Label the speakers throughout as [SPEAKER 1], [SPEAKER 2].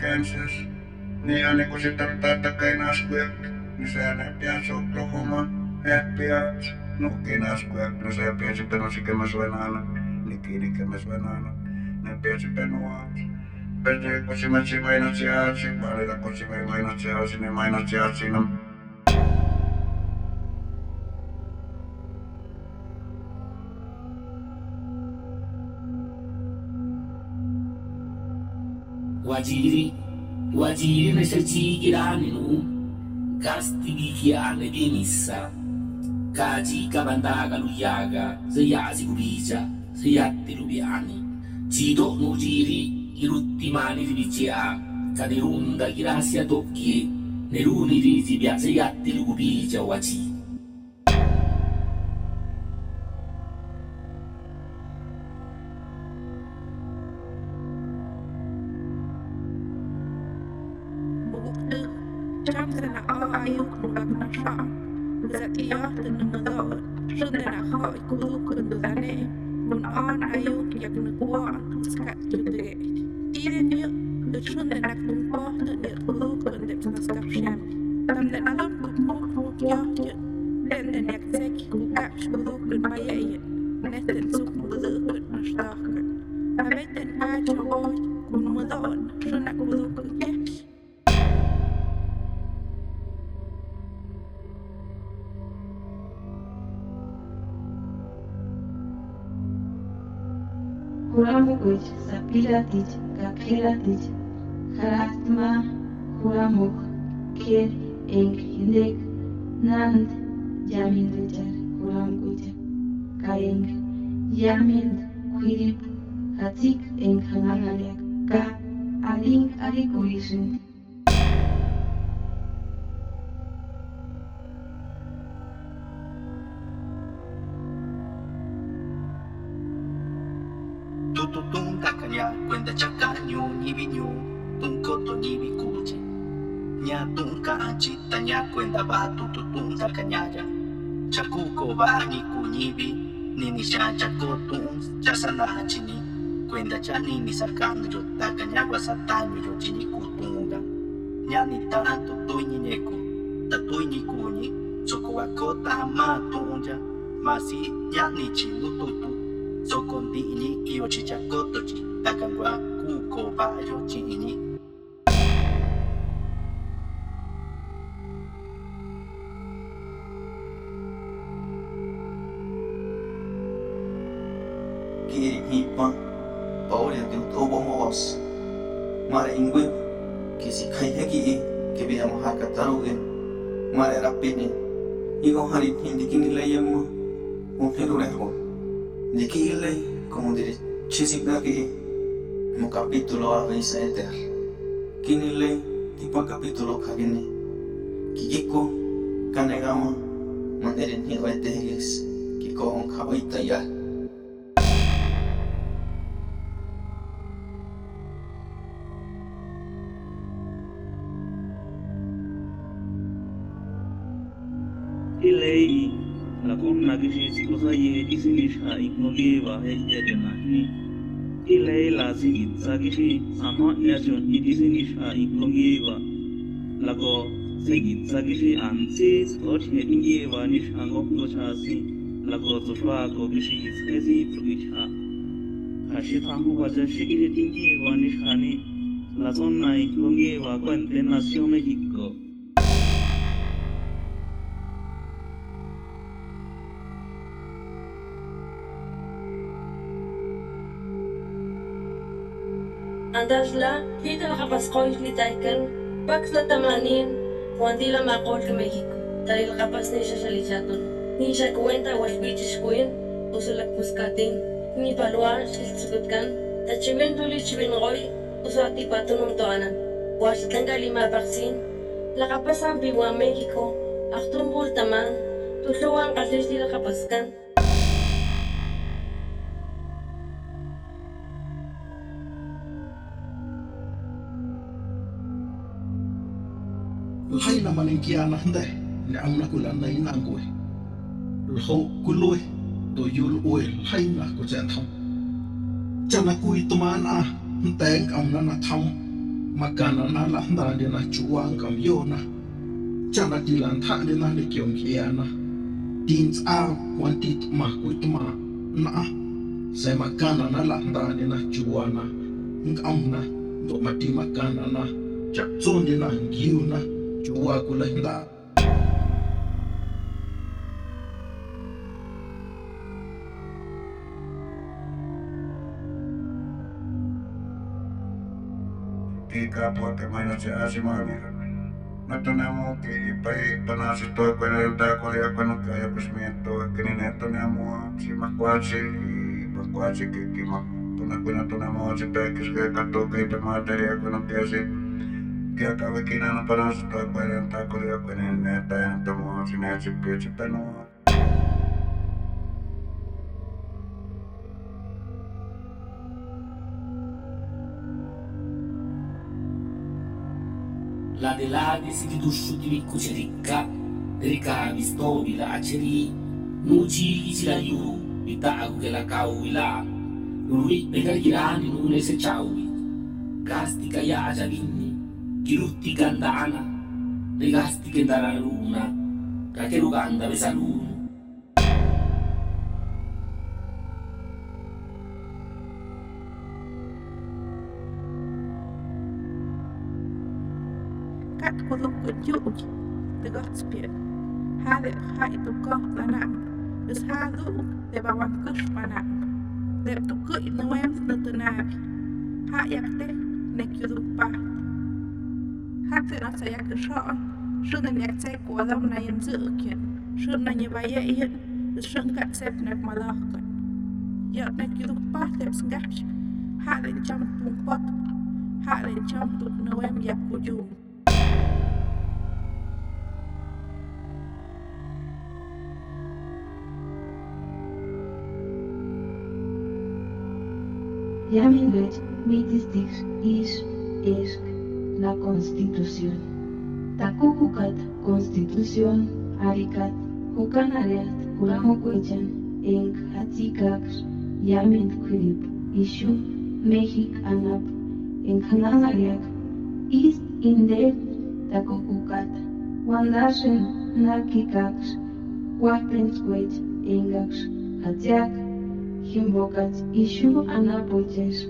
[SPEAKER 1] Kansas. Niin aina kun se tarttaa takain askuja, niin se näyttää Oklahoma, FBI, nuhkiin askuja. No se piensi penosi kemäs venäana, niin kiinni kemäs venäana. Ne piensi penua. Pesee kusimätsi mainatsi aasi, valita kusimäi mainatsi aasi, ne mainatsi aasi, no.
[SPEAKER 2] Waziri, waziri neshachikirannu kastivikiane byenisa kachi kabandaka luyaga seyazi kubicha seyattilu byani chido nujiri iruttimani ribichea kadirunda kirasya tokkie neruni risi bya seyattilu kubicha
[SPEAKER 3] wachi Chansen a ayuk nubak na sha Zatia den nudor Shunden a hoi kudukun dudane Nun an ayuk yak nukuan Skat tudre Ien yu De shunden
[SPEAKER 4] Хурамукыч, сапилатич, какилатич, харатма, хурамук, кер, энг, индек, нанд, яминдычар, хурамкуча, каенг, яминд, куирип, хатик, энг,
[SPEAKER 5] хангаляк, ка, алинг, аликуришинг, nibiño tunkoto nibi kuji nya tunka anchita nya kwenda ba tututun takanyaya chakuko ba ni kunyibi nini sha chakotun chasana chini kwenda cha nini sakanyo takanya wa satanyo yo chini kutunga nya ni tanto tuini neko tatuini kuni soko wa kota ma tunja masi nya ni chinu tutu sokondi ini iyo chichakoto chi
[SPEAKER 6] único vágyot csínyit. Kirihima, Paoria de Utobo Moos, Marengue, Kisikayagi, Kibiyam Hakataruge, Marerapini, Igo Harit Hindikinileyamo, un Hirurejo, Nikile, como diré, Chisikagi, mu kapitulo avisa eder kinile tipa kapitulo kagene kikiko kanegama maneren hi oetehes kiko onka oita ya. La columna che ci si cosa ieri si riesce a ignorare, va a
[SPEAKER 7] essere la إلي لازي ساكشي سانو يشون إديسيني شا إكلونجيبا لكو سيكي ساكشي أن سيس كوش هيتنجيبا lago كوشاسي لكو تشوا كوكشي إسكيسي تروكيشا خاشي تامو واجا شكي هيتنجيبا نشاني لازون نايك لونجيبا كوانتين ناسيومي هيكو la zona ignogeva kwente nación México
[SPEAKER 8] Andasla, kita nakapaskoy ni Taikan, Pax na tamanin, kundi lang makol ka Mexico. Dahil kapas ni siya sa lichaton. Ni siya kuwenta was bichis kuin, usulak puskatin. Ni palwa, silsukot kan, tachimen tuli chimen ngoy, usati patunong toanan. Was tanggal lima vaksin, lakapas ang biwa Mexico, aktumbul taman, tusuang kasis di lakapaskan.
[SPEAKER 9] الحي لما ننكي أنا هنده لأمنا كل أنا ينانقوي الخو كلوي تو يول أوي الحي نا كوزان تهم جانا كوي تمان آه هنتين أمنا نتهم makana na la na de na chuang kam yo na chana ti lan tha de na le kyong khia na tins a kwantit ma kuit ma na se makana na la na de na chuana ngam na do mati makana na chak chon de na giu na chua ku lahnda
[SPEAKER 1] Ika puote maina se asimaalira. Mutta nämä muukin ipai panasi toi kun ei tää kun ja kai ja pys mietto kini ne tonne mua sima kuatsi pa kuatsi kikima tunna kun tunne mua se pekis ke katto keipe materia kun on piesi Piattavichina palasta, quaranta curia, quinenne, eh, tenta, muosinesi, piace penua.
[SPEAKER 2] La delade si ridussutili ricca, ricavi stovi la aceri, nuci chi ci la iu, vitago che la cauila, lui pegarghirani nune se ciaui, castica iaja vin ja vinni kirutti gandana rigasti che andare alla luna ka che ruganda besa luna
[SPEAKER 3] Kat kuluk kujuk de Godspien. Hade hai tu kok lanam. Us hadu de bawan kush panam. De tu ku inuem tu nabi. Ha yakte ne kyuduk pa. hát thì nó Haktyna se jak sọ Sjönen jak se kuolam näin zyrkien Sjönen jeva jäihin Sjönkat sepnek malahkan Jotnek jutuk pahteps käpsi Hälen champun pot Hälen champun noem jakku juum Jämin lyt,
[SPEAKER 4] mitis tiks, is, isk. la Constitución. Takukukat, Constitución, Arikat, Hukanareat, Kuramokuechan, Enk Hatzikak, Yament Kurip, Ishu, Mexik Anap, Enkhananariak, Is Inde, Takukukat, Wandashen, Nakikak, Wapensquet, Engak, Hatiak, Himbokat, Ishu Anapoches,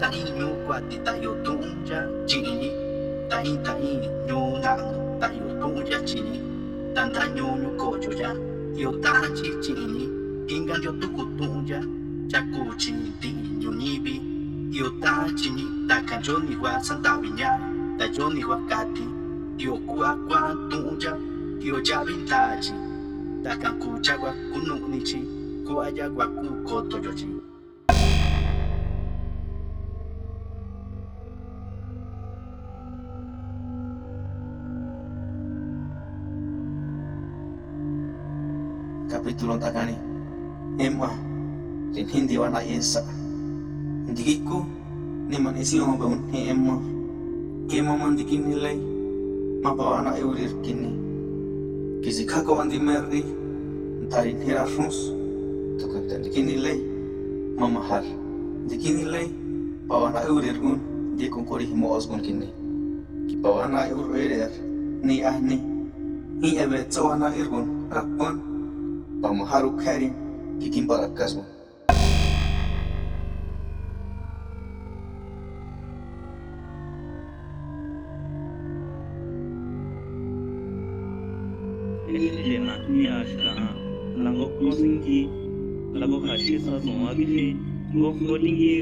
[SPEAKER 5] Ta inyo kuati ta yo tuu nja chii ta in ta inyo nangu ta yo tuu nja chii ta ta nyo nyo 尼，达康 Johnny Juan Santa 达 Johnny Juan Kathy，尤 ja Bintagi，
[SPEAKER 6] Kapitulo takani. Emma, rin hindi wana yesa. Hindi ko, ni man isi mo ba ni Emma. Emma man di kinilay, mapawa na iurir kini. Kisi kako andi merdi, tarin hirarnos. Tukag tan di kinilay, mamahal. Di kinilay, pawa na iurir un, di kong kori himo osgon kini. Kipawa na iurir, ni ahni. Ni ebe tsawa na irgun, rakpon. Vamos Keri, Kikim Barakasmo.
[SPEAKER 7] Ejema Yashka, Lago Kosingi, Lago Hashisa Somagifi, Gokodingi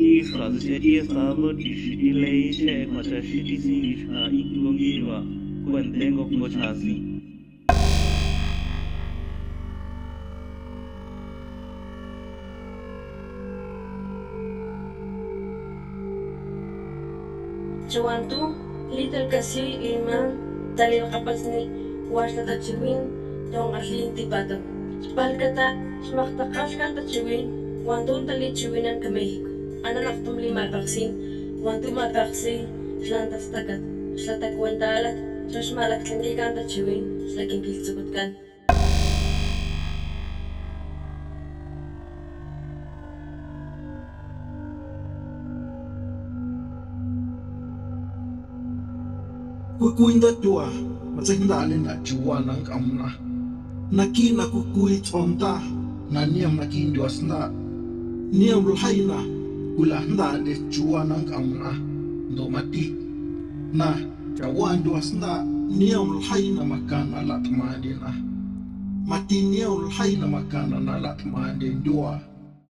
[SPEAKER 7] 地啥子些地啥么地是地嘞些，或者是地是啥一个地
[SPEAKER 8] 吧，关键个国家是。جوانتو ليتل كاسيوي إيمان تالي القبسني واشتا تشوين دون أشلي انتبادا بالكتا شمختقاش كان تشوين واندون تالي تشوينان كميهيكو ma vaksin. Slantas takat. Slatak wentalat. Terus malak tlindi kanta chiwin. Slaking kiltsukut kan.
[SPEAKER 9] kukuinda tua matsindale na juwa nang kamna naki na kukui tonta na niam na kinduas na niam lhaina kula ndale juwa nang kamna ndo mati. Na jawan duas na niam lhaina makana latmande na. Mati niam lhaina makana na latmande dua